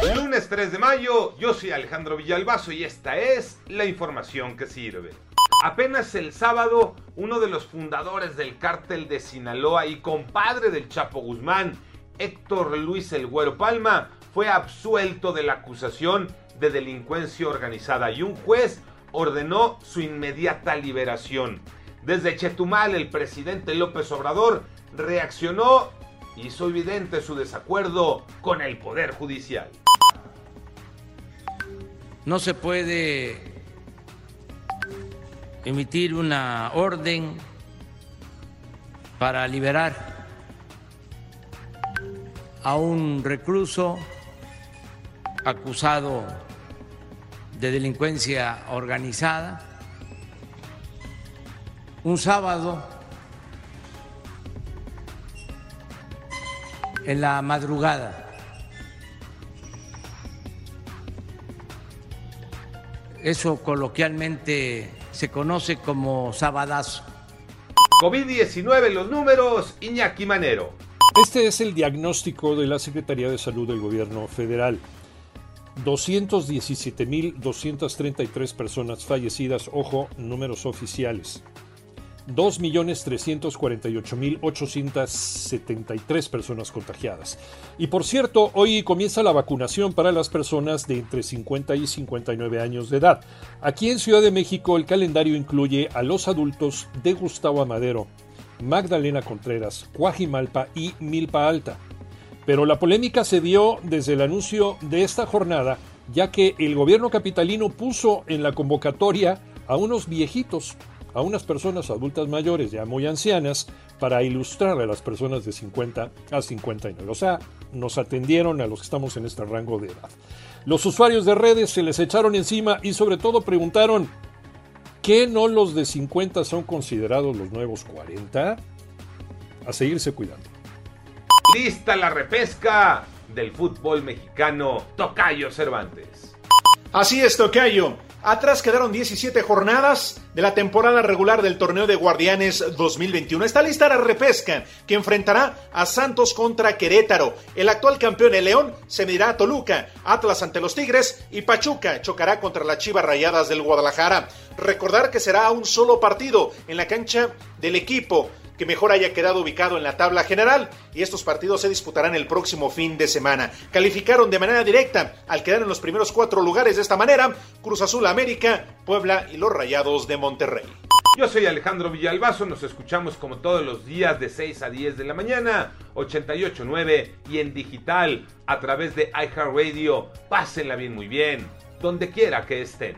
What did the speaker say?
Lunes 3 de mayo, yo soy Alejandro Villalbazo y esta es la información que sirve. Apenas el sábado, uno de los fundadores del cártel de Sinaloa y compadre del Chapo Guzmán, Héctor Luis El Güero Palma, fue absuelto de la acusación de delincuencia organizada y un juez ordenó su inmediata liberación. Desde Chetumal, el presidente López Obrador reaccionó hizo evidente su desacuerdo con el Poder Judicial. No se puede emitir una orden para liberar a un recluso acusado de delincuencia organizada. Un sábado en la madrugada. Eso coloquialmente se conoce como sabadazo. COVID-19, los números, Iñaki Manero. Este es el diagnóstico de la Secretaría de Salud del Gobierno Federal. 217.233 personas fallecidas, ojo, números oficiales. 2.348.873 personas contagiadas. Y por cierto, hoy comienza la vacunación para las personas de entre 50 y 59 años de edad. Aquí en Ciudad de México el calendario incluye a los adultos de Gustavo Amadero, Magdalena Contreras, Cuajimalpa y Milpa Alta. Pero la polémica se dio desde el anuncio de esta jornada, ya que el gobierno capitalino puso en la convocatoria a unos viejitos a unas personas adultas mayores ya muy ancianas para ilustrar a las personas de 50 a 59. O sea, nos atendieron a los que estamos en este rango de edad. Los usuarios de redes se les echaron encima y sobre todo preguntaron, ¿qué no los de 50 son considerados los nuevos 40? A seguirse cuidando. Lista la repesca del fútbol mexicano, Tocayo Cervantes. Así es, Tocayo. Atrás quedaron 17 jornadas de la temporada regular del torneo de Guardianes 2021. Está lista la repesca que enfrentará a Santos contra Querétaro. El actual campeón, el León, se medirá a Toluca, Atlas ante los Tigres y Pachuca chocará contra las Chivas Rayadas del Guadalajara. Recordar que será un solo partido en la cancha del equipo que mejor haya quedado ubicado en la tabla general y estos partidos se disputarán el próximo fin de semana. Calificaron de manera directa al quedar en los primeros cuatro lugares de esta manera Cruz Azul América, Puebla y los Rayados de Monterrey. Yo soy Alejandro Villalbazo, nos escuchamos como todos los días de 6 a 10 de la mañana, 88.9 y en digital a través de iHeartRadio. Pásenla bien muy bien, donde quiera que estén.